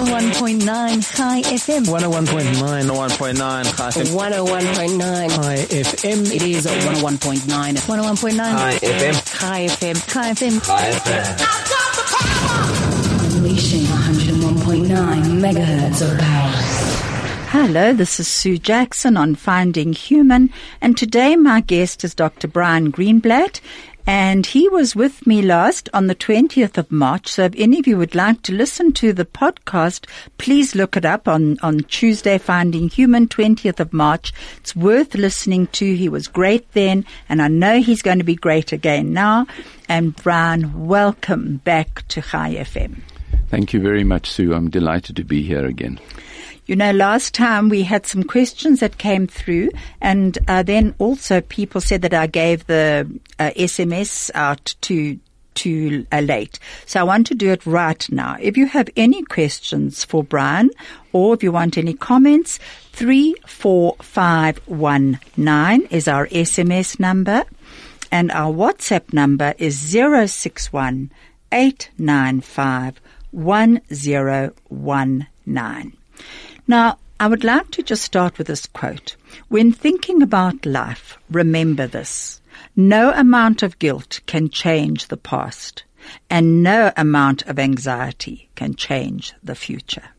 101.9 High FM. 101.9. 101.9 High FM. 101.9. High FM. It is 101.9. 101.9 High FM. High FM. High FM. High FM. Unleashing 101.9 megahertz of power. Hello, this is Sue Jackson on Finding Human, and today my guest is Dr. Brian Greenblatt, and he was with me last on the 20th of March. So if any of you would like to listen to the podcast, please look it up on, on Tuesday, Finding Human, 20th of March. It's worth listening to. He was great then, and I know he's going to be great again now. And Brian, welcome back to High FM. Thank you very much, Sue. I'm delighted to be here again. You know, last time we had some questions that came through, and uh, then also people said that I gave the uh, SMS out to too uh, late. So I want to do it right now. If you have any questions for Brian or if you want any comments, 34519 is our SMS number and our WhatsApp number is 061 now, I would like to just start with this quote. When thinking about life, remember this. No amount of guilt can change the past, and no amount of anxiety can change the future.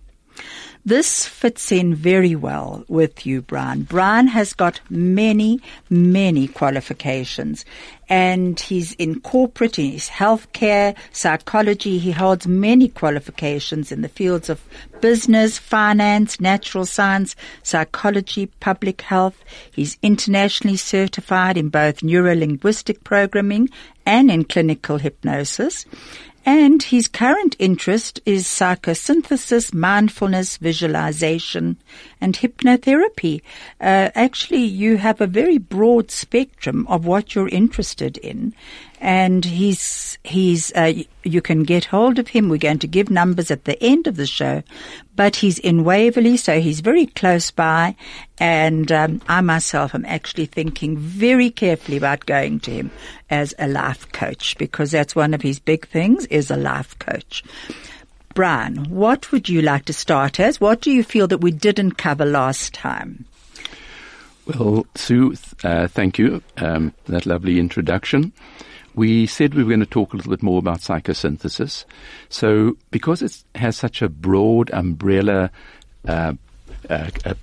This fits in very well with you, Brian. Brian has got many, many qualifications and he's in corporate, his healthcare, psychology. He holds many qualifications in the fields of business, finance, natural science, psychology, public health. He's internationally certified in both neuro-linguistic programming and in clinical hypnosis. And his current interest is psychosynthesis, mindfulness, visualization, and hypnotherapy. Uh, actually, you have a very broad spectrum of what you're interested in. And he's, he's, uh, you can get hold of him. We're going to give numbers at the end of the show, but he's in Waverley, so he's very close by. And um, I myself am actually thinking very carefully about going to him as a life coach because that's one of his big things is a life coach. Brian, what would you like to start as? What do you feel that we didn't cover last time? Well, Sue, uh, thank you um, that lovely introduction. We said we were going to talk a little bit more about psychosynthesis. So, because it has such a broad umbrella uh, uh, uh,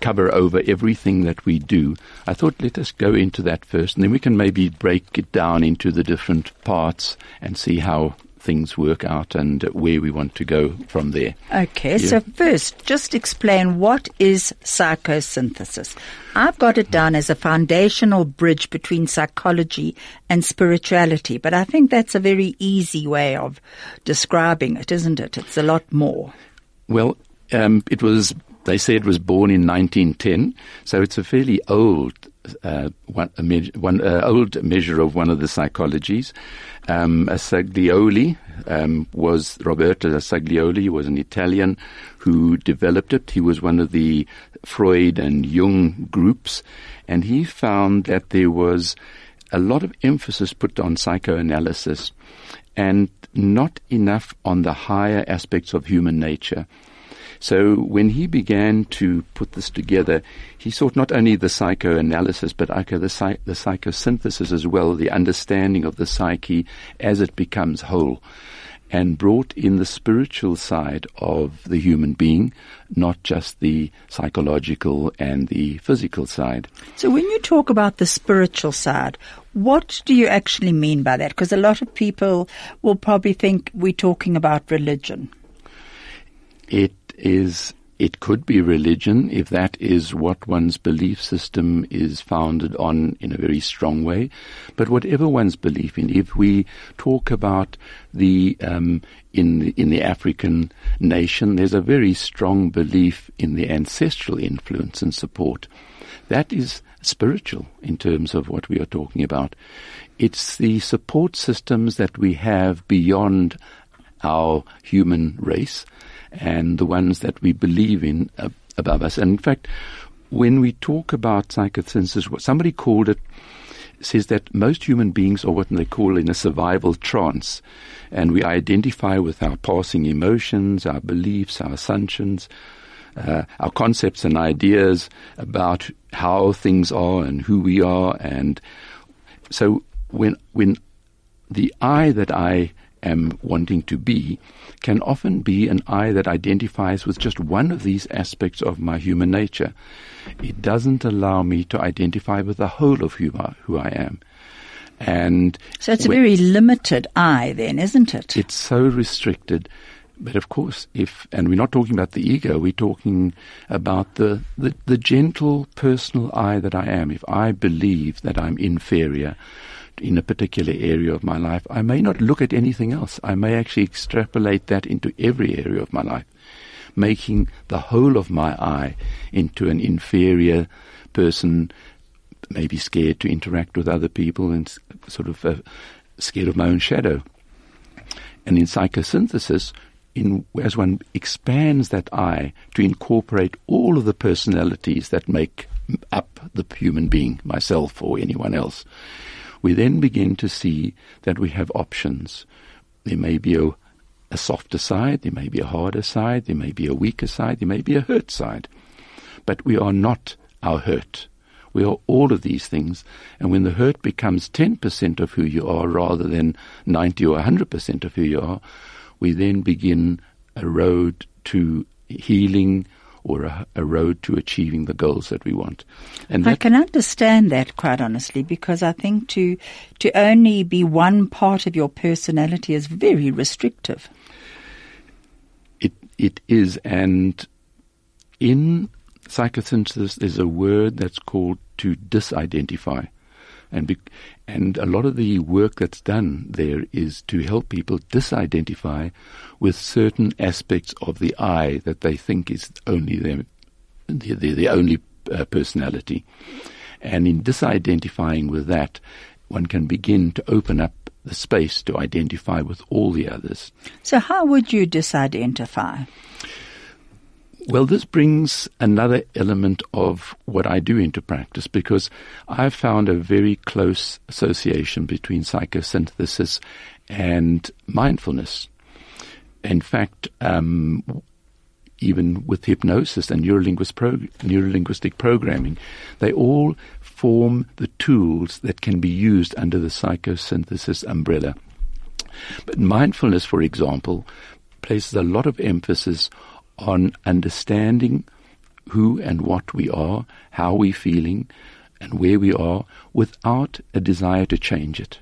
cover over everything that we do, I thought let us go into that first, and then we can maybe break it down into the different parts and see how things work out and where we want to go from there. Okay, Yeah. so first, just explain what is psychosynthesis. I've got it down as a foundational bridge between psychology and spirituality, but I think that's a very easy way of describing it, isn't it? It's a lot more. Well, um, it was. They say it was born in 1910, so it's a fairly old uh, one, me- one uh, old measure of one of the psychologies. Um, um, was Roberto Assagioli was an Italian who developed it. He was one of the Freud and Jung groups, and he found that there was a lot of emphasis put on psychoanalysis and not enough on the higher aspects of human nature. So when he began to put this together, he sought not only the psychoanalysis, but the, the psychosynthesis as well, the understanding of the psyche as it becomes whole, and brought in the spiritual side of the human being, not just the psychological and the physical side. So when you talk about the spiritual side, what do you actually mean by that? Because a lot of people will probably think we're talking about religion. It is. It could be religion if that is what one's belief system is founded on in a very strong way. But whatever one's belief in, if we talk about the um, in the, in the African nation, there's a very strong belief in the ancestral influence and support. That is spiritual in terms of what we are talking about. It's the support systems that we have beyond our human race and the ones that we believe in uh, above us. And in fact, when we talk about psychosynthesis, what somebody called it says that most human beings are what they call in a survival trance, and we identify with our passing emotions, our beliefs, our assumptions, uh, our concepts and ideas about how things are and who we are, and so when when the I that I am wanting to be can often be an I that identifies with just one of these aspects of my human nature. It doesn't allow me to identify with the whole of who I, who I am. And So it's a very limited I then, isn't it? it's so restricted. But of course, if, and we're not talking about the ego, we're talking about the, the, the gentle personal I that I am. If I believe that I'm inferior in a particular area of my life, I may not look at anything else. I may actually extrapolate that into every area of my life, making the whole of my I into an inferior person, maybe scared to interact with other people and sort of uh, scared of my own shadow. And in psychosynthesis, in, as one expands that I to incorporate all of the personalities that make up the human being, myself or anyone else, we then begin to see that we have options. There may be a, a softer side, there may be a harder side, there may be a weaker side, there may be a hurt side. But we are not our hurt. We are all of these things. And when the hurt becomes 10% of who you are rather than 90 or 100% of who you are, we then begin a road to healing or a, a road to achieving the goals that we want. And I can understand that quite honestly because I think to to only be one part of your personality is very restrictive. it, it is, and in psychosynthesis, there's a word that's called to disidentify. And, be, and a lot of the work that's done there is to help people disidentify with certain aspects of the I that they think is only their, the, only uh, personality. And in disidentifying with that, one can begin to open up the space to identify with all the others. So how would you disidentify? Well, this brings another element of what I do into practice because I've found a very close association between psychosynthesis and mindfulness. In fact, um, even with hypnosis and neurolinguist pro- neurolinguistic programming, they all form the tools that can be used under the psychosynthesis umbrella. But mindfulness, for example, places a lot of emphasis on understanding who and what we are, how we're feeling, and where we are without a desire to change it.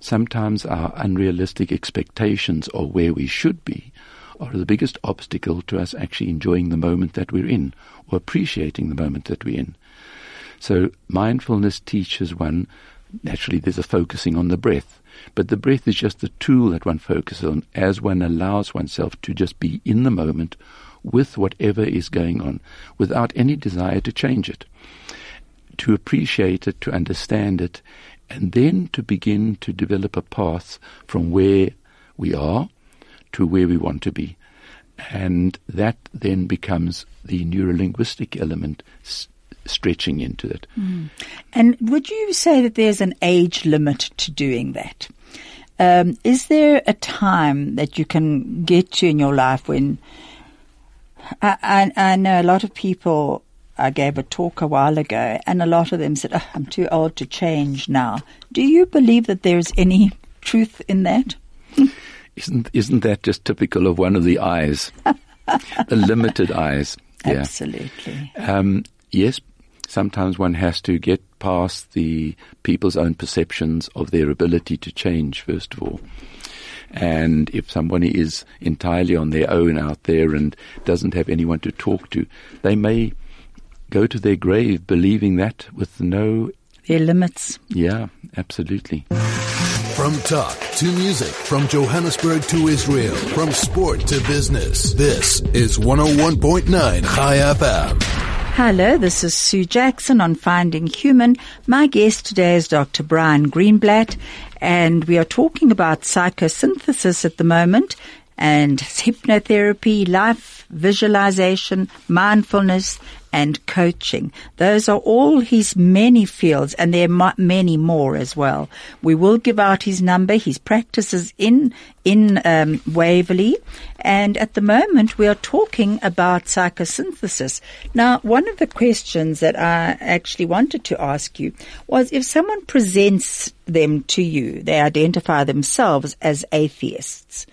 Sometimes our unrealistic expectations of where we should be are the biggest obstacle to us actually enjoying the moment that we're in or appreciating the moment that we're in. So mindfulness teaches one, naturally there's a focusing on the breath, but the breath is just the tool that one focuses on as one allows oneself to just be in the moment with whatever is going on without any desire to change it, to appreciate it, to understand it, and then to begin to develop a path from where we are to where we want to be. And that then becomes the neurolinguistic element stretching into it. And would you say that there's an age limit to doing that? Um, is there a time that you can get to in your life when I, I, I know a lot of people. I gave a talk a while ago, and a lot of them said, oh, "I'm too old to change now." Do you believe that there's any truth in that? Isn't isn't that just typical of one of the eyes, the limited eyes? Yeah. Absolutely. Um, yes, sometimes one has to get past the people's own perceptions of their ability to change. First of all, and if somebody is entirely on their own out there and doesn't have anyone to talk to, they may go to their grave believing that with no. There are limits. Yeah, absolutely. From talk to music, from Johannesburg to Israel, from sport to business. This is 101.9 High FM. Hello, this is Sue Jackson on Finding Human. My guest today is Dr. Brian Greenblatt, and we are talking about psychosynthesis at the moment and hypnotherapy, life visualization, mindfulness, and coaching. Those are all his many fields and there are many more as well. We will give out his number. His practices in, in, um, Waverley. And at the moment we are talking about psychosynthesis. Now, one of the questions that I actually wanted to ask you was if someone presents them to you, they identify themselves as atheists.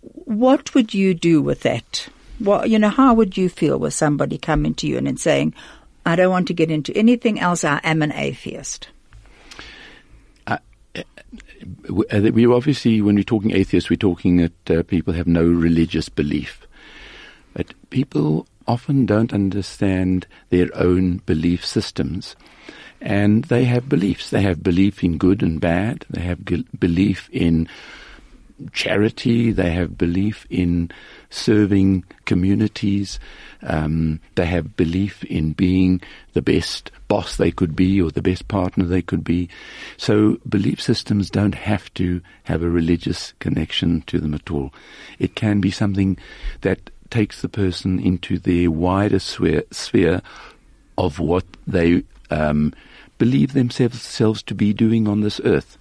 What would you do with that? What, you know, how would you feel with somebody coming to you and saying, I don't want to get into anything else. I am an atheist. uh, we obviously, when we're talking atheists, we're talking that uh, people have no religious belief. But people often don't understand their own belief systems. And they have beliefs. They have belief in good and bad. They have belief in charity. They have belief in serving communities. Um, they have belief in being the best boss they could be or the best partner they could be. So belief systems don't have to have a religious connection to them at all. It can be something that takes the person into their wider sphere, sphere of what they um, believe themselves to be doing on this earth.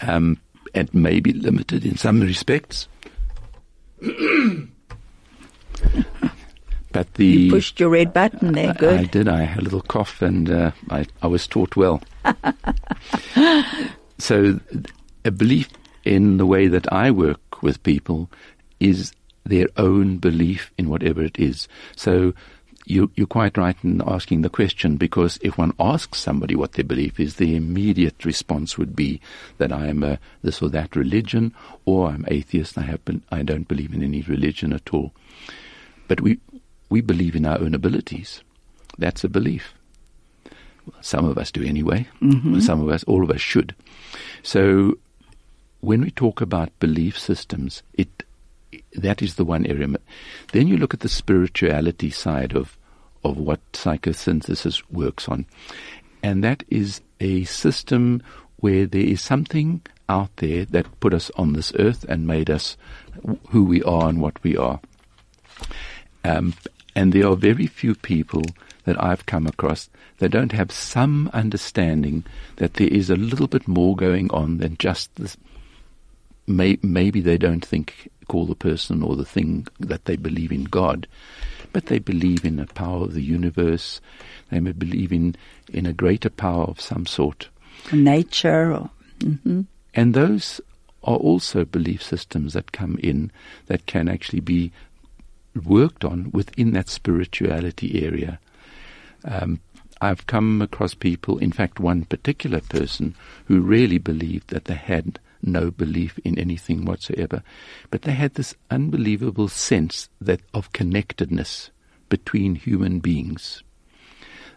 Um, and may be limited in some respects. but the You pushed your red button there. Good. I did. I had a little cough, and uh, I, I was taught well. so, a belief in the way that I work with people is their own belief in whatever it is. So, you, you're quite right in asking the question because if one asks somebody what their belief is, the immediate response would be that I am a this or that religion, or I'm atheist. I have been, I don't believe in any religion at all. But we we believe in our own abilities. That's a belief. Some of us do anyway. Mm-hmm. Some of us, all of us should. So when we talk about belief systems, it that is the one area. Then you look at the spirituality side of of what psychosynthesis works on, and that is a system where there is something out there that put us on this earth and made us who we are and what we are. Um, and there are very few people that I've come across that don't have some understanding that there is a little bit more going on than just this. May, maybe they don't think, call the person or the thing that they believe in God, but they believe in a power of the universe. They may believe in, in a greater power of some sort. Nature or And those are also belief systems that come in that can actually be worked on within that spirituality area. Um, I've come across people, in fact, one particular person who really believed that they had no belief in anything whatsoever, but they had this unbelievable sense that of connectedness between human beings.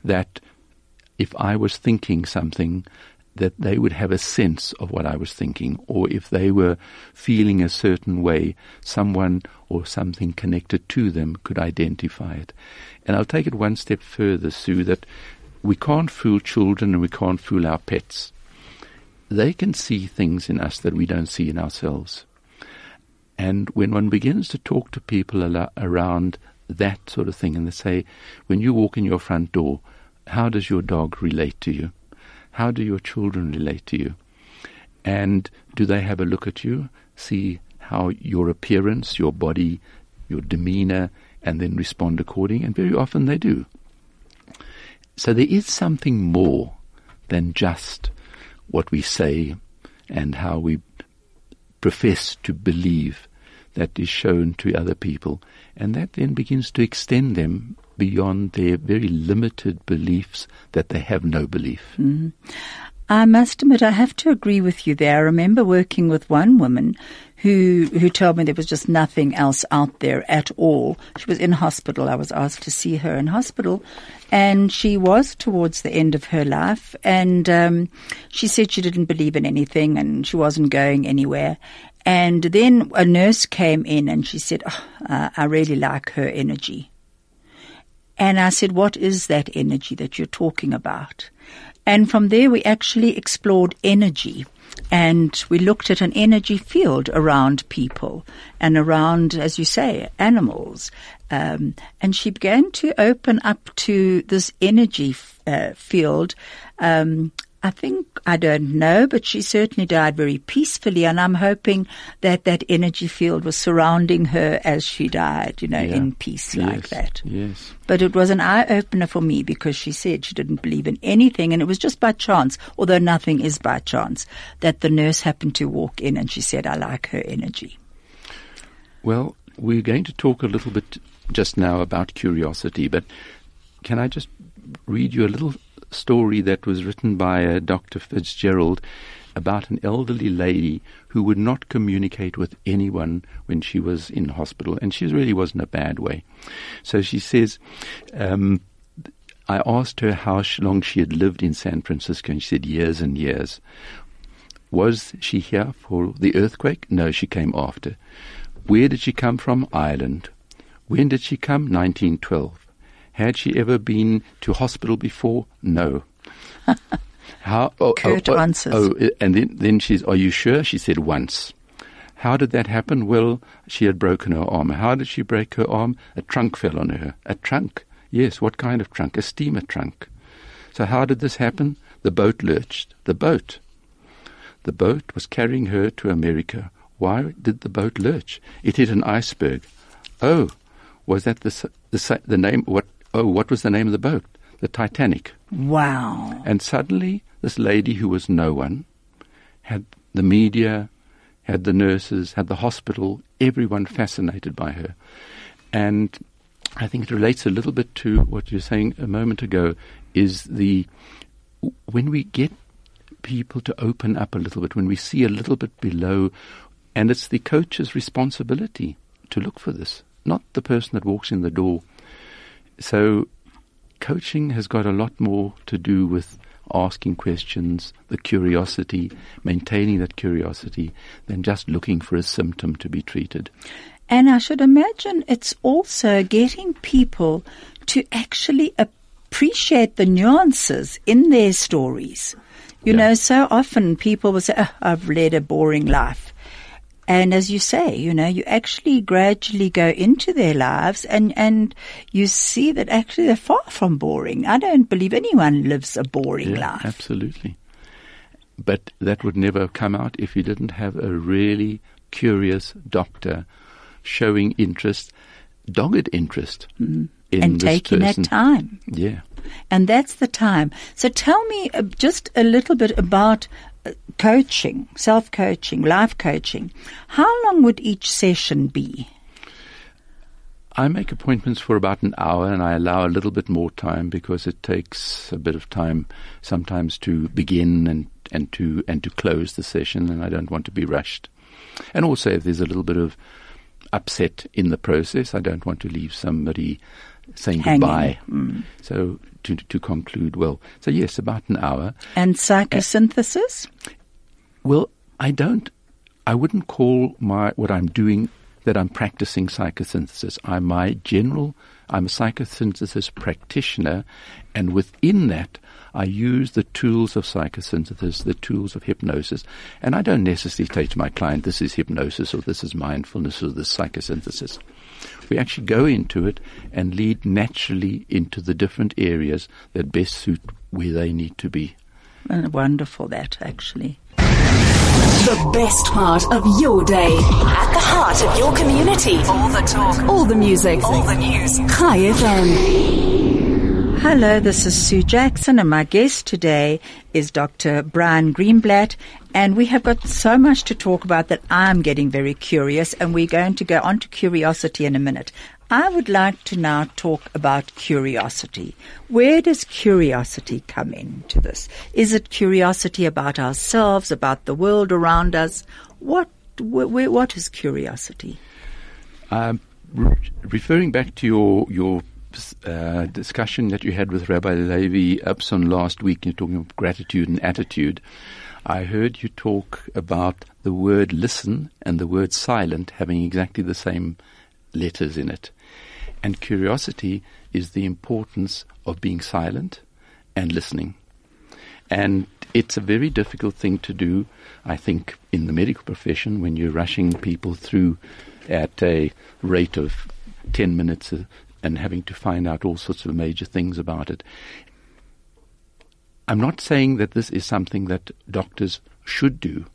That if I was thinking something, that they would have a sense of what I was thinking, or if they were feeling a certain way, someone or something connected to them could identify it. And I'll take it one step further, Sue, that we can't fool children and we can't fool our pets. They can see things in us that we don't see in ourselves. And when one begins to talk to people around that sort of thing, and they say, when you walk in your front door, how does your dog relate to you? How do your children relate to you? And do they have a look at you, see how your appearance, your body, your demeanor, and then respond according? And very often they do. So there is something more than just what we say and how we profess to believe that is shown to other people. And that then begins to extend them beyond their very limited beliefs that they have no belief. Mm-hmm. I must admit, I have to agree with you there. I remember working with one woman who who told me there was just nothing else out there at all. She was in hospital. I was asked to see her in hospital, and she was towards the end of her life. And um, she said she didn't believe in anything, and she wasn't going anywhere. And then a nurse came in, and she said, oh, uh, "I really like her energy." And I said, What is that energy that you're talking about? And from there, we actually explored energy. And we looked at an energy field around people and around, as you say, animals. Um, and she began to open up to this energy f- uh, field. Um, I think, I don't know, but she certainly died very peacefully. And I'm hoping that that energy field was surrounding her as she died, you know, Yeah. in peace like that. Yes. But it was an eye opener for me because she said she didn't believe in anything and it was just by chance, although nothing is by chance, that the nurse happened to walk in and she said, I like her energy. Well, we're going to talk a little bit just now about curiosity, but can I just read you a little story that was written by uh, Dr. Fitzgerald about an elderly lady who would not communicate with anyone when she was in hospital, and she really was in a bad way. So she says, um, I asked her how long she had lived in San Francisco, and she said years and years. Was she here for the earthquake? No, she came after. Where did she come from? Ireland. When did she come? 1912. Had she ever been to hospital before? No. How? Oh, Curt oh, answers. Oh, and then, then she's, are you sure? She said once. How did that happen? Well, she had broken her arm. How did she break her arm? A trunk fell on her. A trunk? Yes, what kind of trunk? A steamer trunk. So how did this happen? The boat lurched. The boat. The boat was carrying her to America. Why did the boat lurch? It hit an iceberg. Oh, was that the the, the name? What? Oh, what was the name of the boat? The Titanic. Wow. And suddenly, this lady who was no one had the media, had the nurses, had the hospital, everyone fascinated by her. And I think it relates a little bit to what you were saying a moment ago is the when we get people to open up a little bit, when we see a little bit below, and it's the coach's responsibility to look for this, not the person that walks in the door. So coaching has got a lot more to do with asking questions, the curiosity, maintaining that curiosity, than just looking for a symptom to be treated. And I should imagine it's also getting people to actually appreciate the nuances in their stories. You Yeah. know, so often people will say, oh, I've led a boring life. And as you say, you know, you actually gradually go into their lives and, and you see that actually they're far from boring. I don't believe anyone lives a boring Yeah, life. Absolutely. But that would never come out if you didn't have a really curious doctor showing interest, dogged interest in Mm-hmm. and taking person. that time. Yeah. And that's the time. So tell me uh, just a little bit about coaching, self-coaching, life coaching. How long would each session be? I make appointments for about an hour and I allow a little bit more time because it takes a bit of time sometimes to begin and, and to and to close the session and I don't want to be rushed. And also if there's a little bit of upset in the process, I don't want to leave somebody saying Hanging. goodbye. Mm. So to to conclude well. So yes, about an hour. And uh, psychosynthesis? Well, I don't. I wouldn't call my what I'm doing that I'm practicing psychosynthesis. I'm my general. I'm a psychosynthesis practitioner, and within that, I use the tools of psychosynthesis, the tools of hypnosis, and I don't necessarily say to my client, "This is hypnosis," or "This is mindfulness," or "This is psychosynthesis." We actually go into it and lead naturally into the different areas that best suit where they need to be. Uh, Wonderful that actually. The best part of your day. At the heart of your community. All the talk. All the music. All the news. High FM. Hello, this is Sue Jackson, and my guest today is Dr. Brian Greenblatt. And we have got so much to talk about that I'm getting very curious, and we're going to go on to curiosity in a minute. I would like to now talk about curiosity. Where does curiosity come into this? Is it curiosity about ourselves, about the world around us? What, wh- wh- what is curiosity? Um, re- referring back to your your uh, discussion that you had with Rabbi Levi Upson last week, you're talking about gratitude and attitude. I heard you talk about the word listen and the word silent having exactly the same letters in it. And curiosity is the importance of being silent and listening. And it's a very difficult thing to do, I think, in the medical profession when you're rushing people through at a rate of 10 minutes uh, and having to find out all sorts of major things about it. I'm not saying that this is something that doctors should do,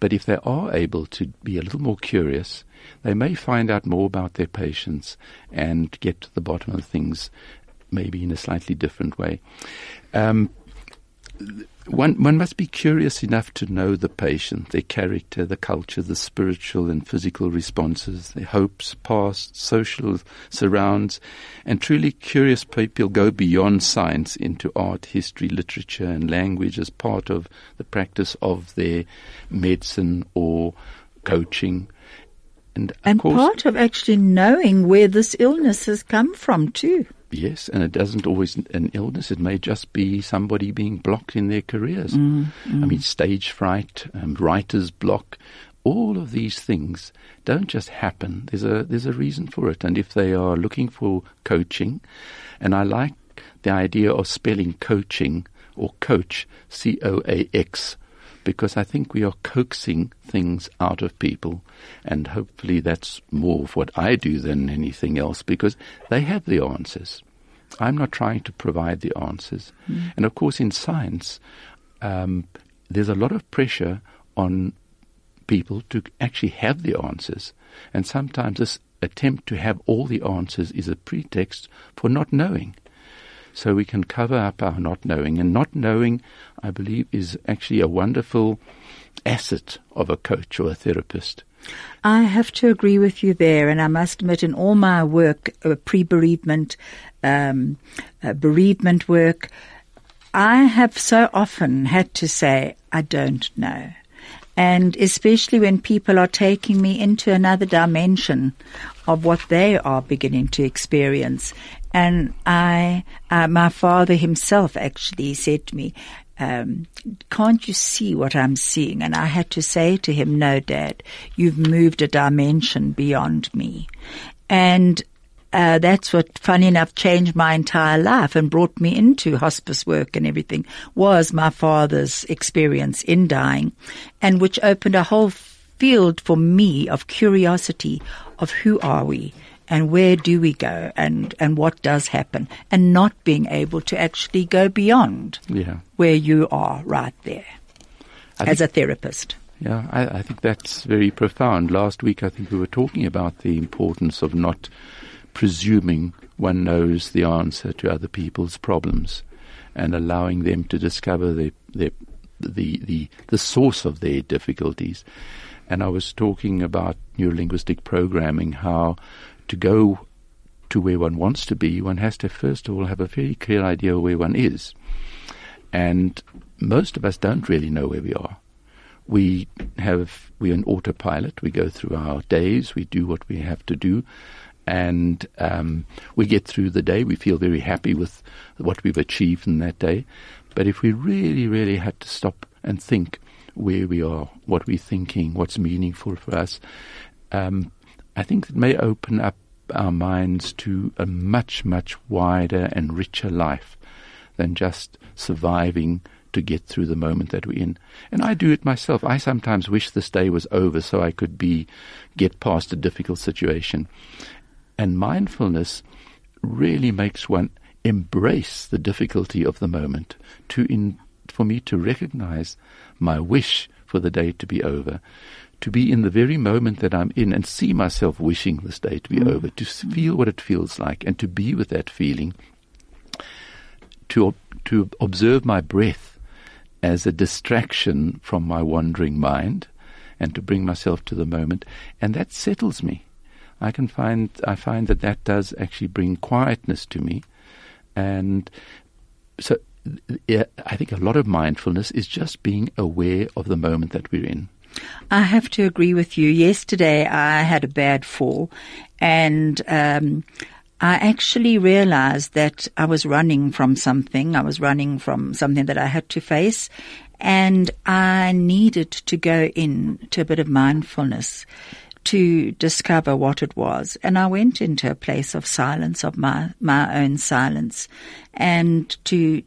but if they are able to be a little more curious, they may find out more about their patients and get to the bottom of things maybe in a slightly different way. Um, one, one must be curious enough to know the patient, their character, the culture, the spiritual and physical responses, their hopes, past, social surrounds, and truly curious people go beyond science into art, history, literature, and language as part of the practice of their medicine or coaching. And, of And course, part of actually knowing where this illness has come from too. Yes, and it doesn't always an illness. It may just be somebody being blocked in their careers. Mm, I mean, stage fright, um, writer's block, all of these things don't just happen. There's a there's a reason for it, and if they are looking for coaching, and I like the idea of spelling coaching or coach C O A X because I think we are coaxing things out of people, and hopefully that's more of what I do than anything else because they have the answers. I'm not trying to provide the answers. And of course, in science, um, there's a lot of pressure on people to actually have the answers. And sometimes this attempt to have all the answers is a pretext for not knowing. So we can cover up our not knowing. And not knowing, I believe, is actually a wonderful asset of a coach or a therapist. I have to agree with you there, and I must admit, in all my work, uh, pre-bereavement, um, uh, bereavement work, I have so often had to say, I don't know. And especially when people are taking me into another dimension of what they are beginning to experience. And I, uh, my father himself actually said to me, um, can't you see what I'm seeing? And I had to say to him, no, dad, you've moved a dimension beyond me. And uh, that's what, funny enough, changed my entire life and brought me into hospice work and everything was my father's experience in dying and which opened a whole field for me of curiosity of who are we and where do we go and, and what does happen and not being able to actually go beyond Yeah. where you are right there I as think- a therapist. Yeah, I, I think that's very profound. Last week, I think we were talking about the importance of not presuming one knows the answer to other people's problems and allowing them to discover their, their, the, the, the source of their difficulties. And I was talking about neurolinguistic programming, how to go to where one wants to be, one has to first of all have a very clear idea of where one is. And most of us don't really know where we are we have we're an autopilot. We go through our days. We do what we have to do, and um, we get through the day. We feel very happy with what we've achieved in that day. But if we really, really had to stop and think where we are, what we're thinking, what's meaningful for us, um, I think it may open up our minds to a much, much wider and richer life than just surviving to get through the moment that we're in. And I do it myself. I sometimes wish this day was over so I could be get past a difficult situation. And mindfulness really makes one embrace the difficulty of the moment to in, for me to recognize my wish for the day to be over, to be in the very moment that I'm in and see myself wishing this day to be mm. over, to feel what it feels like and to be with that feeling, to, to observe my breath as a distraction from my wandering mind and to bring myself to the moment. And that settles me. I can find, I find that that does actually bring quietness to me. And so I think a lot of mindfulness is just being aware of the moment that we're in. I have to agree with you. Yesterday I had a bad fall and um, I actually realized that I was running from something. I was running from something that I had to face and I needed to go in to a bit of mindfulness to discover what it was. And I went into a place of silence, of my, my own silence and to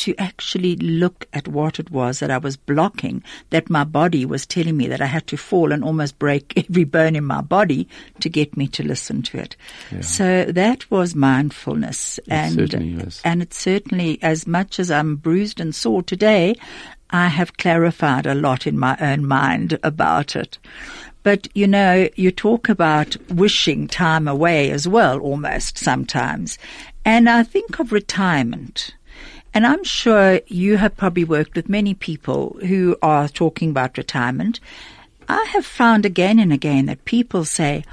to actually look at what it was that I was blocking, that my body was telling me that I had to fall and almost break every bone in my body to get me to listen to it. So that was mindfulness. and, certainly was. and it certainly, as much as I'm bruised and sore today, I have clarified a lot in my own mind about it. But you know, you talk about wishing time away as well, almost sometimes. And I think of retirement. And I'm sure you have probably worked with many people who are talking about retirement. I have found again and again that people say,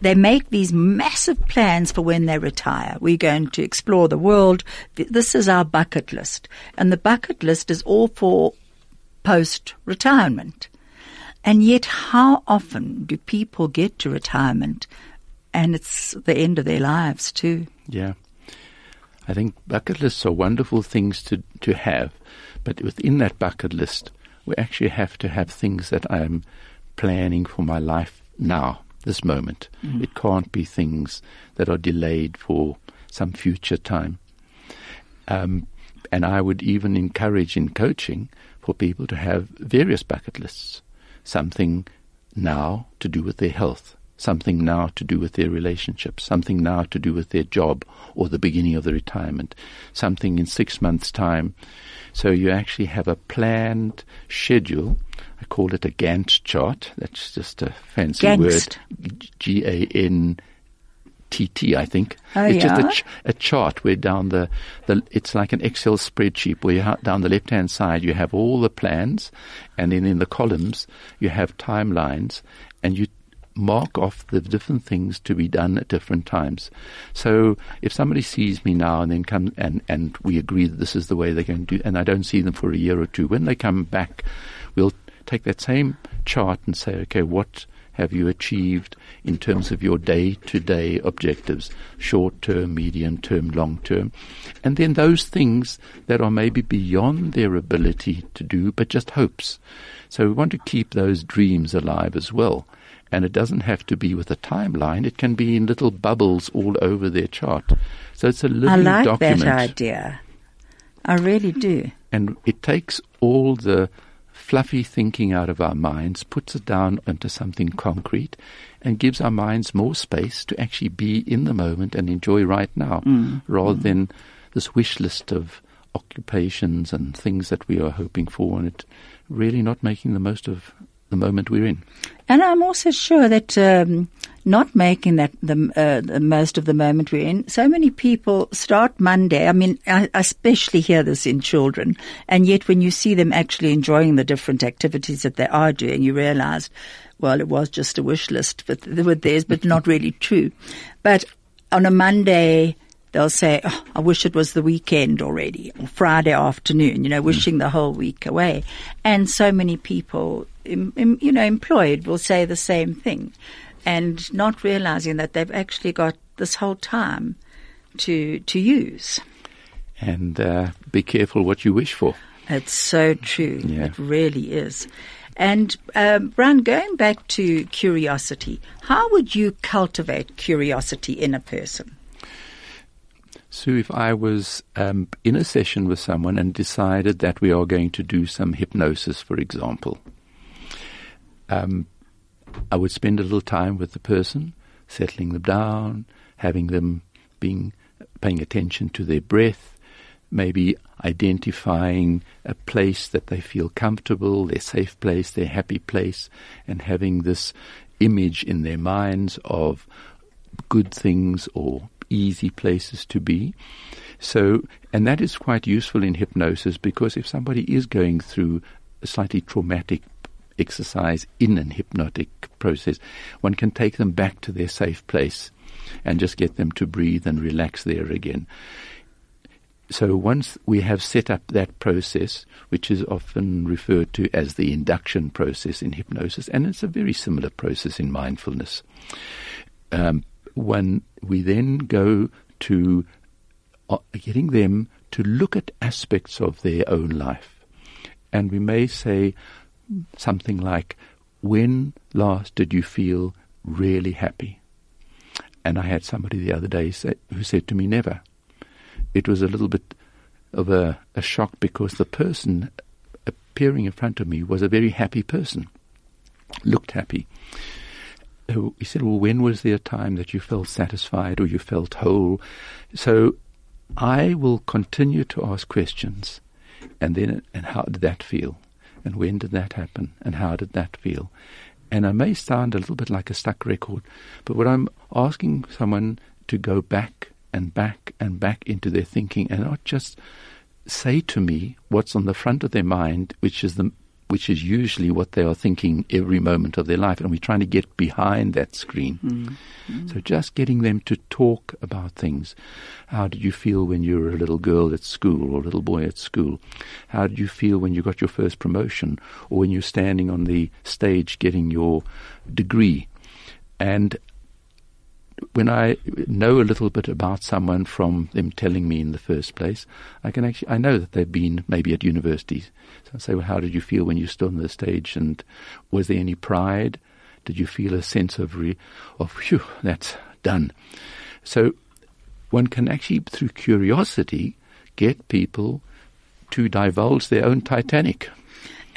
they make these massive plans for when they retire. We're going to explore the world. This is our bucket list. And the bucket list is all for post retirement. And yet, how often do people get to retirement and it's the end of their lives too? Yeah. I think bucket lists are wonderful things to, to have, but within that bucket list, we actually have to have things that I'm planning for my life now, this moment. It can't be things that are delayed for some future time. Um, and I would even encourage in coaching for people to have various bucket lists. Something now to do with their health, something now to do with their relationships, something now to do with their job or the beginning of the retirement, something in six months' time. So you actually have a planned schedule. I call it a Gantt chart. That's just a fancy Gantt. word. G A N TT, I think. Oh, it's just yeah? a, ch- a chart where down the, the, it's like an Excel spreadsheet where you ha- down the left hand side you have all the plans and then in the columns you have timelines and you mark off the different things to be done at different times. So if somebody sees me now and then come and, and we agree that this is the way they're going to do, and I don't see them for a year or two, when they come back, we'll take that same chart and say, okay, what have you achieved in terms of your day to day objectives, short term, medium term, long term? And then those things that are maybe beyond their ability to do, but just hopes. So we want to keep those dreams alive as well. And it doesn't have to be with a timeline, it can be in little bubbles all over their chart. So it's a living document. I like document that idea. I really do. and it takes all the fluffy thinking out of our minds, puts it down into something concrete, and gives our minds more space to actually be in the moment and enjoy right now, mm. rather mm. than this wish list of occupations and things that we are hoping for, and it really not making the most of the moment we're in. And I'm also sure that um, not making that the, uh, the most of the moment we're in, so many people start Monday. I mean, I especially hear this in children, and yet when you see them actually enjoying the different activities that they are doing, you realize, well, it was just a wish list with, with theirs, but not really true. But on a Monday, they'll say, oh, I wish it was the weekend already, or Friday afternoon, you know, wishing the whole week away. And so many people, im, im, you know, employed will say the same thing and not realizing that they've actually got this whole time to, to use. And uh, be careful what you wish for. It's so true. Yeah. It really is. And um, Brian, going back to curiosity, how would you cultivate curiosity in a person? Sue, if I was um, in a session with someone and decided that we are going to do some hypnosis, for example, um, I would spend a little time with the person, settling them down, having them being paying attention to their breath, maybe identifying a place that they feel comfortable, their safe place, their happy place, and having this image in their minds of good things or easy places to be. So, and that is quite useful in hypnosis because if somebody is going through a slightly traumatic exercise in an hypnotic process, one can take them back to their safe place and just get them to breathe and relax there again. So once we have set up that process, which is often referred to as the induction process in hypnosis, and it's a very similar process in mindfulness, um, when we then go to uh, getting them to look at aspects of their own life. And we may say something like, When last did you feel really happy? And I had somebody the other day say, who said to me, Never. It was a little bit of a, a shock because the person appearing in front of me was a very happy person, looked happy. He said, Well, when was there a time that you felt satisfied or you felt whole? So I will continue to ask questions. And then, and how did that feel? And when did that happen? And how did that feel? And I may sound a little bit like a stuck record, but what I'm asking someone to go back and back and back into their thinking and not just say to me what's on the front of their mind, which is the which is usually what they are thinking every moment of their life, and we're trying to get behind that screen. Mm-hmm. So just getting them to talk about things. How did you feel when you were a little girl at school or a little boy at school? How did you feel when you got your first promotion or when you're standing on the stage getting your degree? And when I know a little bit about someone from them telling me in the first place, I can actually I know that they've been maybe at universities. So I say, well, how did you feel when you stood on the stage, and was there any pride? Did you feel a sense of re- of phew, that's done? So one can actually, through curiosity, get people to divulge their own Titanic.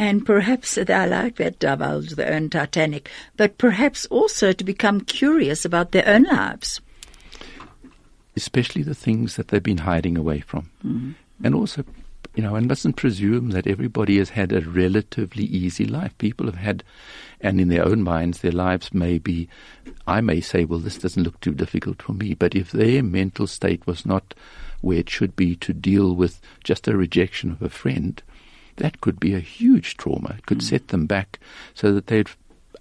And perhaps I like that divulge their own Titanic, but perhaps also to become curious about their own lives. especially the things that they've been hiding away from. Mm-hmm. And also, you know, one mustn't presume that everybody has had a relatively easy life. People have had, and in their own minds, their lives may be, I may say, well, this doesn't look too difficult for me. But if their mental state was not where it should be to deal with just a rejection of a friend, that could be a huge trauma. It could hmm. set them back so that they're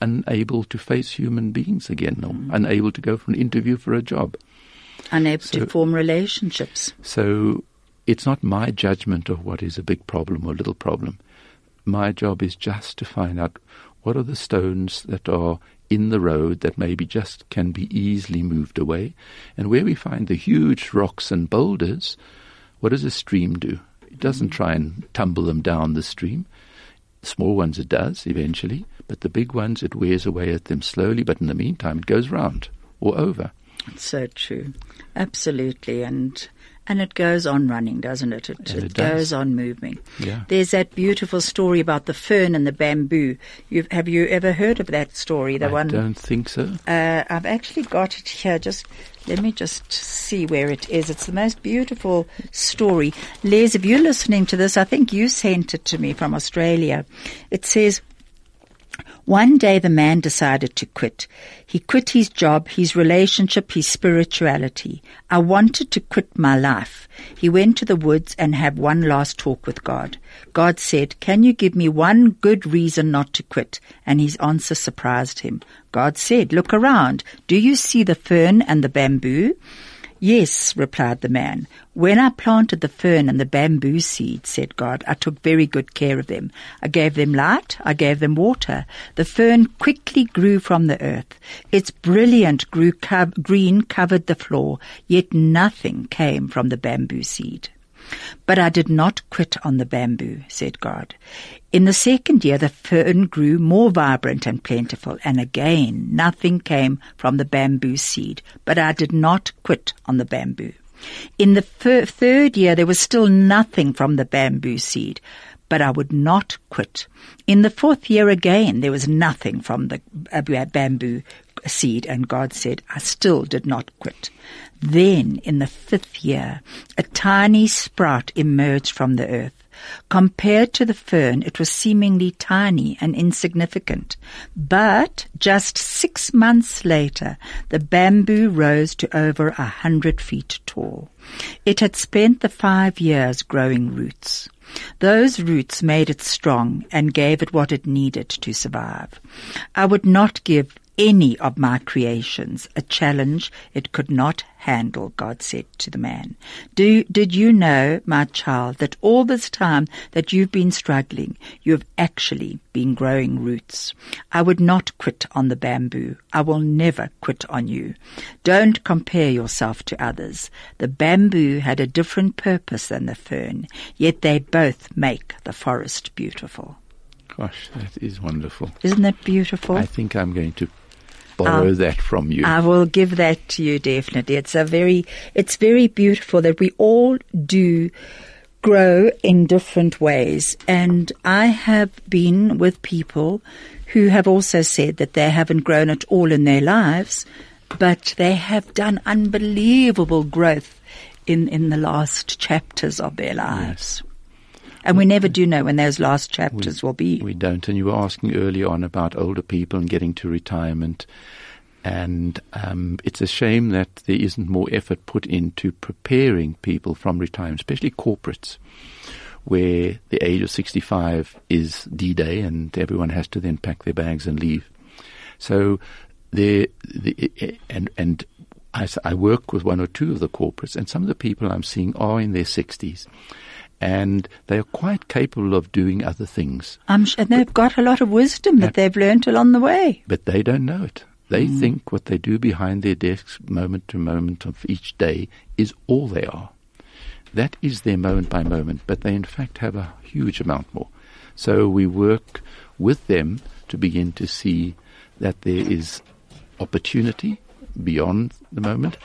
unable to face human beings again or hmm. unable to go for an interview for a job. Unable So- to form relationships. So it's not my judgment of what is a big problem or little problem. My job is just to find out what are the stones that are in the road that maybe just can be easily moved away. And where we find the huge rocks and boulders, what does a stream do? Doesn't try and tumble them down the stream. Small ones it does eventually, but the big ones it wears away at them slowly, but in the meantime it goes round or over. It's so true. Absolutely. And and it goes on running, doesn't it? It, it it goes on moving. Yeah. There's that beautiful story about the fern and the bamboo. You've, have you ever heard of that story? The I one don't think so. Uh, I've actually got it here. Just let me just see where it is. It's the most beautiful story. Les, if you're listening to this, I think you sent it to me from Australia. It says, one day the man decided to quit. He quit his job, his relationship, his spirituality. I wanted to quit my life. He went to the woods and had one last talk with God. God said, Can you give me one good reason not to quit? And his answer surprised him. God said, Look around. Do you see the fern and the bamboo? Yes, replied the man. When I planted the fern and the bamboo seed, said God, I took very good care of them. I gave them light, I gave them water. The fern quickly grew from the earth. Its brilliant green covered the floor, yet nothing came from the bamboo seed. But I did not quit on the bamboo, said God. In the second year, the fern grew more vibrant and plentiful, and again nothing came from the bamboo seed. But I did not quit on the bamboo. In the third year, there was still nothing from the bamboo seed, but I would not quit. In the fourth year again, there was nothing from the uh, bamboo seed, and God said, I still did not quit. Then, in the fifth year, a tiny sprout emerged from the earth. Compared to the fern, it was seemingly tiny and insignificant. But just six months later, the bamboo rose to over a hundred feet tall. It had spent the five years growing roots. Those roots made it strong and gave it what it needed to survive. I would not give any of my creations a challenge it could not handle, God said to the man. Do, did you know, my child, that all this time that you've been struggling, you have actually been growing roots? I would not quit on the bamboo. I will never quit on you. Don't compare yourself to others. The bamboo had a different purpose than the fern, yet they both make the forest beautiful. Gosh, that is wonderful. Isn't that beautiful? I think I'm going to borrow Um, that from you. I will give that to you definitely. It's a very, it's very beautiful that we all do grow in different ways. And I have been with people who have also said that they haven't grown at all in their lives, but they have done unbelievable growth in, in the last chapters of their lives. And we never do know when those last chapters will be. We don't. And you were asking earlier on about older people and getting to retirement. And um, it's a shame that there isn't more effort put into preparing people from retirement, especially corporates, where the age of 65 is D-Day and everyone has to then pack their bags and leave. So there, the, and, and I, I work with one or two of the corporates, and some of the people I'm seeing are in their 60s and they are quite capable of doing other things. Um, and they've got a lot of wisdom that they've learnt along the way. But they don't know it. They mm. think what they do behind their desks, moment to moment of each day, is all they are. That is their moment by moment, but they in fact have a huge amount more. So we work with them to begin to see that there is opportunity beyond the moment,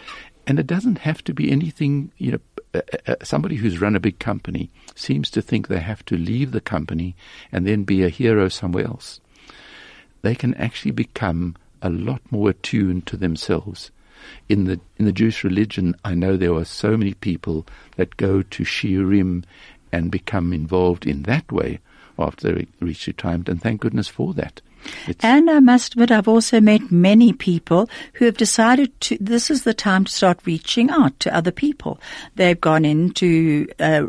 and it doesn't have to be anything, you know, Uh, uh, uh, somebody who's run a big company seems to think they have to leave the company and then be a hero somewhere else. They can actually become a lot more attuned to themselves. In the in the Jewish religion, I know there are so many people that go to shiurim and become involved in that way after they reach retirement, and thank goodness for that. It's and I must admit, I've also met many people who have decided to, this is the time to start reaching out to other people. They've gone in to uh,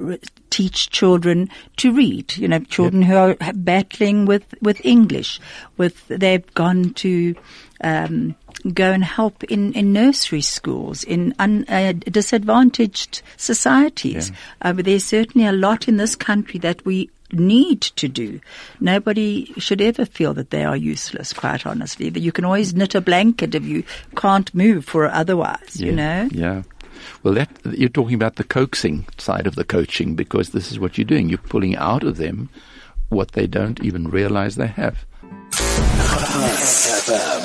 teach children to read, you know, children yep. who are battling with, with English, with, they've gone to, um, go and help in, in nursery schools, in un, uh, disadvantaged societies. Yeah. Uh, there's certainly a lot in this country that we need to do. Nobody should ever feel that they are useless, quite honestly. That you can always knit a blanket if you can't move for otherwise, yeah, you know? Yeah. Well, that, you're talking about the coaxing side of the coaching because this is what you're doing. You're pulling out of them what they don't even realize they have.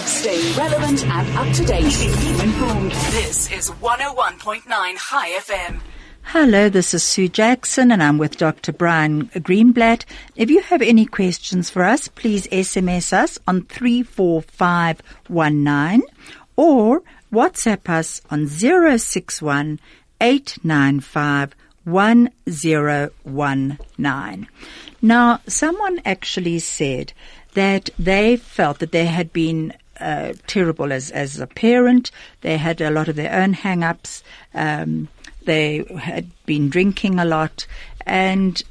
Stay relevant and up to date. Keep informed. This is 101.9 Chai FM. Hello, this is Sue Jackson and I'm with Dr. Brian Greenblatt. If you have any questions for us, please SMS us on 34519 or WhatsApp us on 061 1019. Now, someone actually said that they felt that they had been uh, terrible as, as a parent. They had a lot of their own hang-ups. Um, they had been drinking a lot. And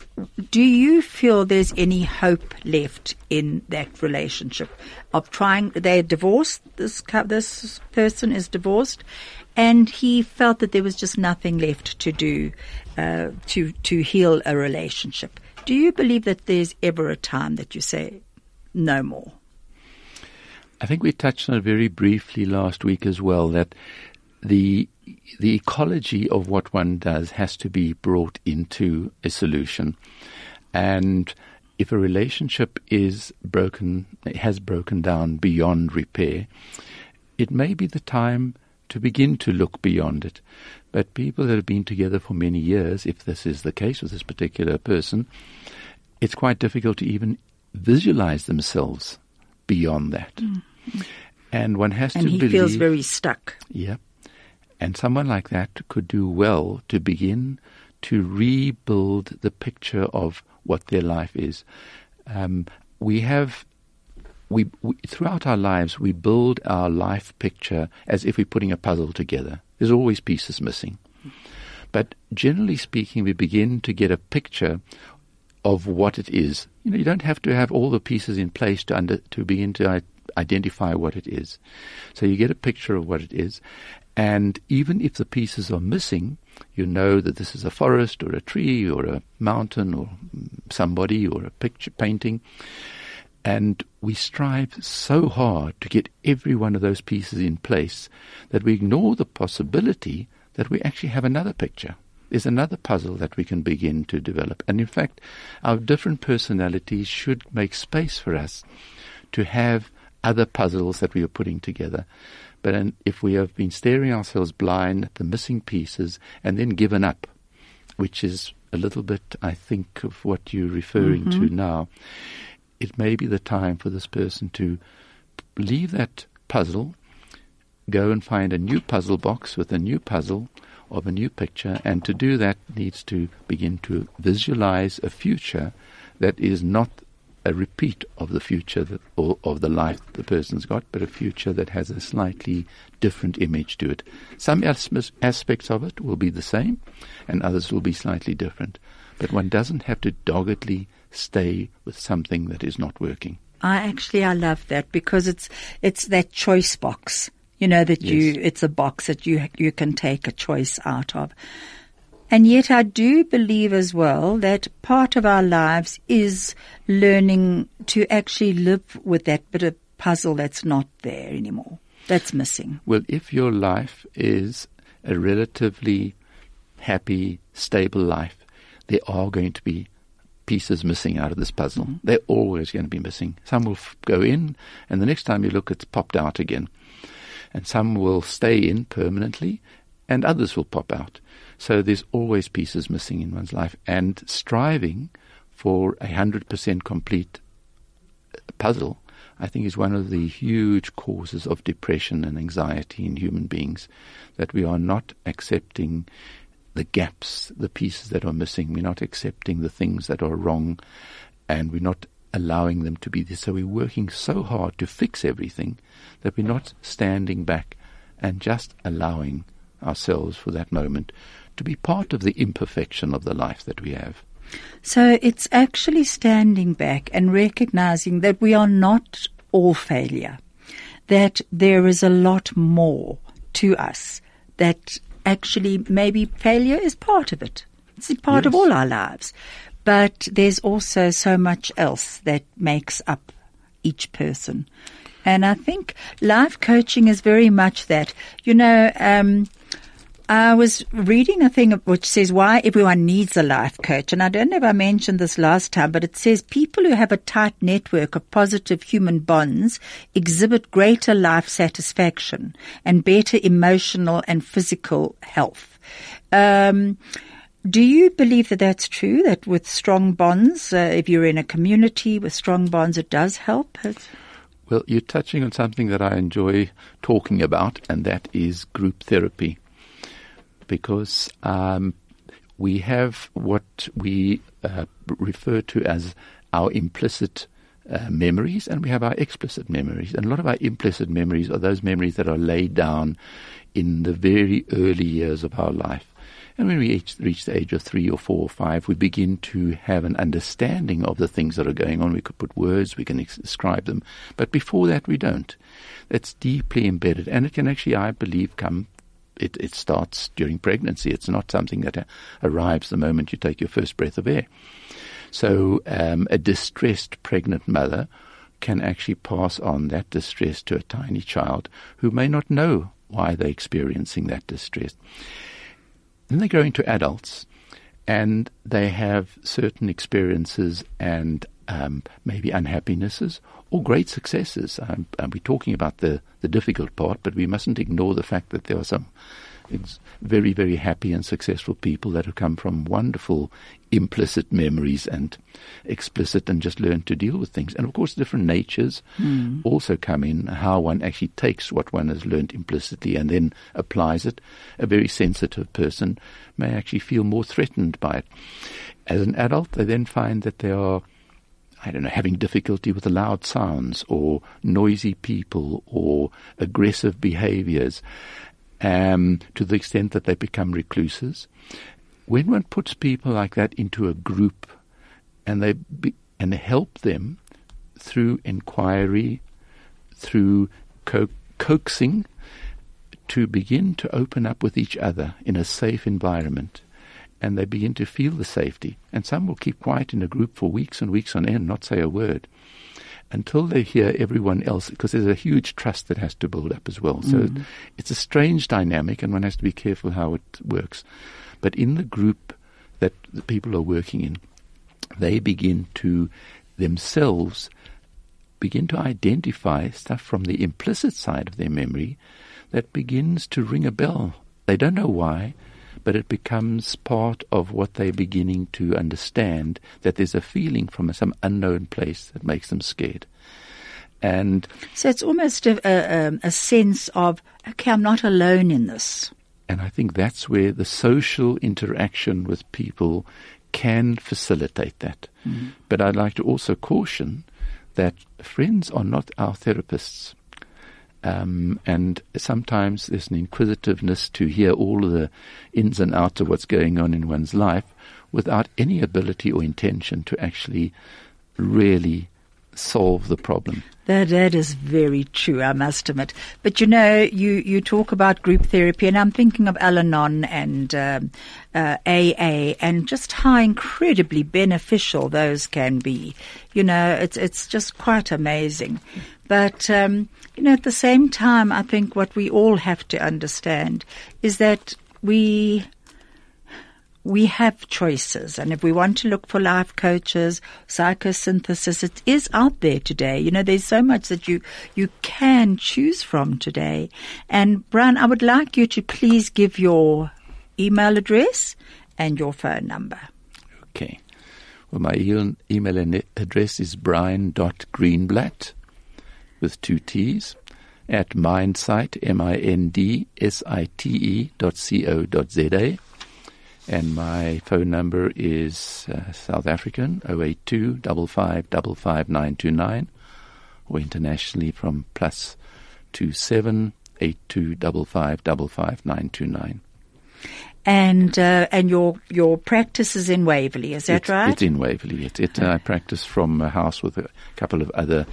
do you feel there's any hope left in that relationship of trying? They're divorced. This this person is divorced, and he felt that there was just nothing left to do uh, to to heal a relationship. Do you believe that there's ever a time that you say no more? I think we touched on it very briefly last week as well. That the the ecology of what one does has to be brought into a solution. And if a relationship is broken, has broken down beyond repair, it may be the time to begin to look beyond it. But people that have been together for many years, if this is the case with this particular person, it's quite difficult to even visualize themselves beyond that. Mm-hmm. And one has and to he believe. feels very stuck. Yeah. And someone like that could do well to begin to rebuild the picture of what their life is. Um, we have, we, we, throughout our lives, we build our life picture as if we're putting a puzzle together. There's always pieces missing. But generally speaking, we begin to get a picture of what it is. You know, you don't have to have all the pieces in place to under, to begin to identify what it is. So you get a picture of what it is, and even if the pieces are missing, you know that this is a forest or a tree or a mountain or somebody or a picture painting. And we strive so hard to get every one of those pieces in place that we ignore the possibility that we actually have another picture. There's another puzzle that we can begin to develop. And in fact, our different personalities should make space for us to have other puzzles that we are putting together. But if we have been staring ourselves blind at the missing pieces and then given up, which is a little bit, I think, of what you're referring to mm-hmm. now. It may be the time for this person to leave that puzzle, go and find a new puzzle box with a new puzzle of a new picture, and to do that needs to begin to visualize a future that is not a repeat of the future that, or of the life the person's got, but a future that has a slightly different image to it. Some as- aspects of it will be the same, and others will be slightly different. But one doesn't have to doggedly stay with something that is not working. I actually I love that because it's it's that choice box. You know that you it's a box that you you can take a choice out of. And yet I do believe as well that part of our lives is learning to actually live with that bit of puzzle that's not there anymore. That's missing. Well, if your life is a relatively happy, stable life, there are going to be pieces missing out of this puzzle. Mm-hmm. They're always going to be missing. Some will f- go in, and the next time you look, it's popped out again. And some will stay in permanently, and others will pop out. So there's always pieces missing in one's life, and striving for a hundred percent complete puzzle, I think is one of the huge causes of depression and anxiety in human beings, that we are not accepting the gaps, the pieces that are missing. We're not accepting the things that are wrong, and we're not allowing them to be there. So we're working so hard to fix everything that we're not standing back and just allowing ourselves for that moment to be part of the imperfection of the life that we have. So it's actually standing back and recognizing that we are not all failure, that there is a lot more to us, that actually maybe failure is part of it. It's part of all our lives. But there's also so much else that makes up each person. And I think life coaching is very much that. You know, um, I was reading a thing which says why everyone needs a life coach. And I don't know if I mentioned this last time, but it says people who have a tight network of positive human bonds exhibit greater life satisfaction and better emotional and physical health. Um, do you believe that that's true? That with strong bonds, uh, if you're in a community with strong bonds, it does help? Well, you're touching on something that I enjoy talking about, and that is group therapy. Because um, we have what we uh, refer to as our implicit uh, memories, and we have our explicit memories. And a lot of our implicit memories are those memories that are laid down in the very early years of our life. And when we reach, reach the age of three or four or five, we begin to have an understanding of the things that are going on. We could put words, we can describe them. But before that, we don't. It's deeply embedded. And it can actually, I believe, come, it, it starts during pregnancy. It's not something that uh, arrives the moment you take your first breath of air. So um, a distressed pregnant mother can actually pass on that distress to a tiny child who may not know why they're experiencing that distress. Then they grow into adults and they have certain experiences and um, maybe unhappinesses or great successes. And we're talking about the, the difficult part, but we mustn't ignore the fact that there are some very, very happy and successful people that have come from wonderful implicit memories and explicit and just learn to deal with things. And of course, different natures hmm. also come in, how one actually takes what one has learned implicitly and then applies it. A very sensitive person may actually feel more threatened by it. As an adult, they then find that they are I don't know, having difficulty with loud sounds or noisy people or aggressive behaviors um, to the extent that they become recluses. When one puts people like that into a group and they be, and help them through inquiry, through co- coaxing, to begin to open up with each other in a safe environment, and they begin to feel the safety. And some will keep quiet in a group for weeks and weeks on end, not say a word, until they hear everyone else, because there's a huge trust that has to build up as well. So mm-hmm. it's a strange dynamic, and one has to be careful how it works. But in the group that the people are working in, they begin to themselves begin to identify stuff from the implicit side of their memory that begins to ring a bell. They don't know why, but it becomes part of what they're beginning to understand that there's a feeling from some unknown place that makes them scared. And So it's almost a, a, um, a sense of, okay, I'm not alone in this. And I think that's where the social interaction with people can facilitate that. But I'd like to also caution that friends are not our therapists. Um, and sometimes there's an inquisitiveness to hear all the ins and outs of what's going on in one's life without any ability or intention to actually really solve the problem. That that is very true, I must admit. But you know, you, you talk about group therapy, and I'm thinking of Al-Anon and um, uh, AA, and just how incredibly beneficial those can be. You know, it's it's just quite amazing. But um, you know, at the same time, I think what we all have to understand is that we we have choices. And if we want to look for life coaches, psychosynthesis, it is out there today. You know, there's so much that you, you can choose from today. And Brian, I would like you to please give your email address and your phone number. Okay. Well, my email address is brian.greenblatt with two T's at mindsite, M-I-N-D-S-I-T-E dot C-O dot Z-A. And my phone number is uh, South African, 082 55 929, or internationally from plus 27 82 55 929. And, uh, and your, your practice is in Waverley, is that it's, right? It's in Waverley. It, it, I practice from a house with a couple of other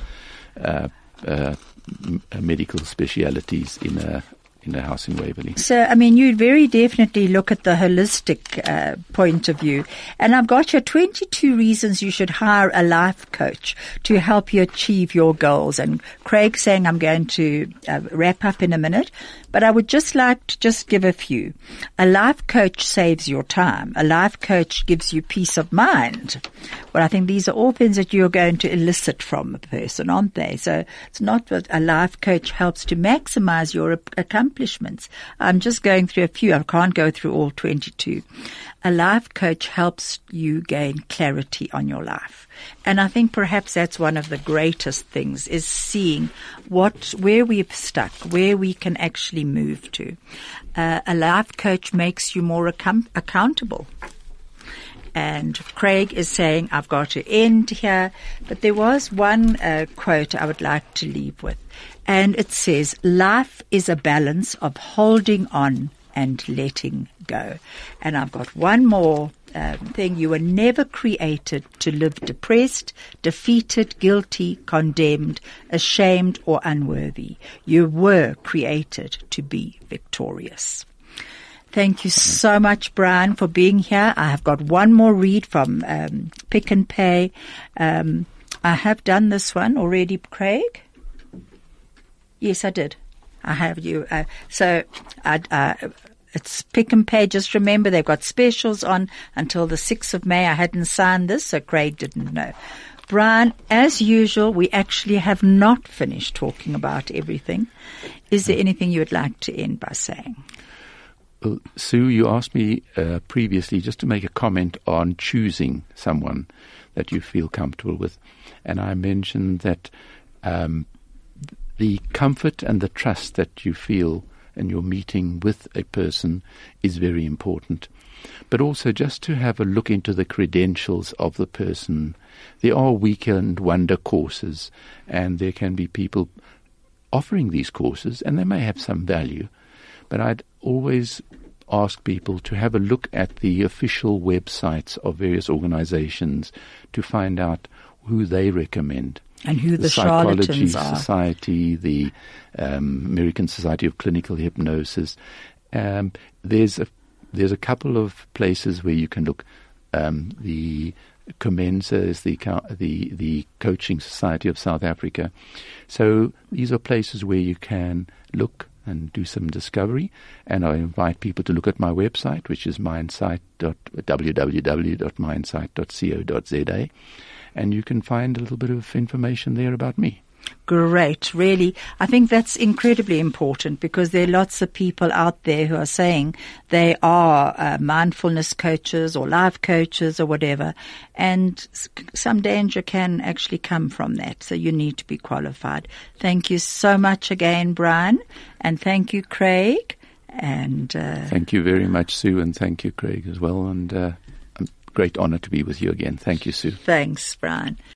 uh, uh, m- uh, medical specialities in a in a house in Waverley. So, I mean, you very definitely look at the holistic uh, point of view. And I've got your 22 reasons you should hire a life coach to help you achieve your goals. And Craig's saying I'm going to uh, wrap up in a minute, but I would just like to just give a few. A life coach saves your time. A life coach gives you peace of mind. Well, I think these are all things that you're going to elicit from a person, aren't they? So it's not that a life coach helps to maximize your accomplishments. I'm just going through a few. I can't go through all 22. A life coach helps you gain clarity on your life. And I think perhaps that's one of the greatest things is seeing what, where we've stuck, where we can actually move to. Uh, a life coach makes you more account- accountable. And Craig is saying, I've got to end here. But there was one uh, quote I would like to leave with. And it says, life is a balance of holding on and letting go. And I've got one more um, thing. You were never created to live depressed, defeated, guilty, condemned, ashamed, or unworthy. You were created to be victorious. Thank you so much, Brian, for being here. I have got one more read from um, Pick and Pay. Um, I have done this one already, Craig. Yes, I did. I have you. Uh, so I, uh, it's Pick and Pay. Just remember, they've got specials on until the 6th of May. I hadn't signed this, so Craig didn't know. Brian, as usual, we actually have not finished talking about everything. Is there anything you would like to end by saying? Well, Sue, you asked me uh, previously just to make a comment on choosing someone that you feel comfortable with. And I mentioned that um, the comfort and the trust that you feel in your meeting with a person is very important. But also just to have a look into the credentials of the person. There are weekend wonder courses, and there can be people offering these courses, and they may have some value. But I'd always ask people to have a look at the official websites of various organizations to find out who they recommend. And who the, Psychology charlatans are. Society, the um, American Society of Clinical Hypnosis. Um, there's a there's a couple of places where you can look. Um, the COMENSA is the the the Coaching Society of South Africa. So these are places where you can look and do some discovery. And I invite people to look at my website, which is mindsite www.mindsite.co.za, and you can find a little bit of information there about me. Great, really. I think that's incredibly important because there are lots of people out there who are saying they are uh, mindfulness coaches or life coaches or whatever, and some danger can actually come from that. So you need to be qualified. Thank you so much again, Brian, and thank you, Craig. And uh, Thank you very much, Sue, and thank you, Craig, as well. And uh, great honor to be with you again. Thank you, Sue. thanks, Brian.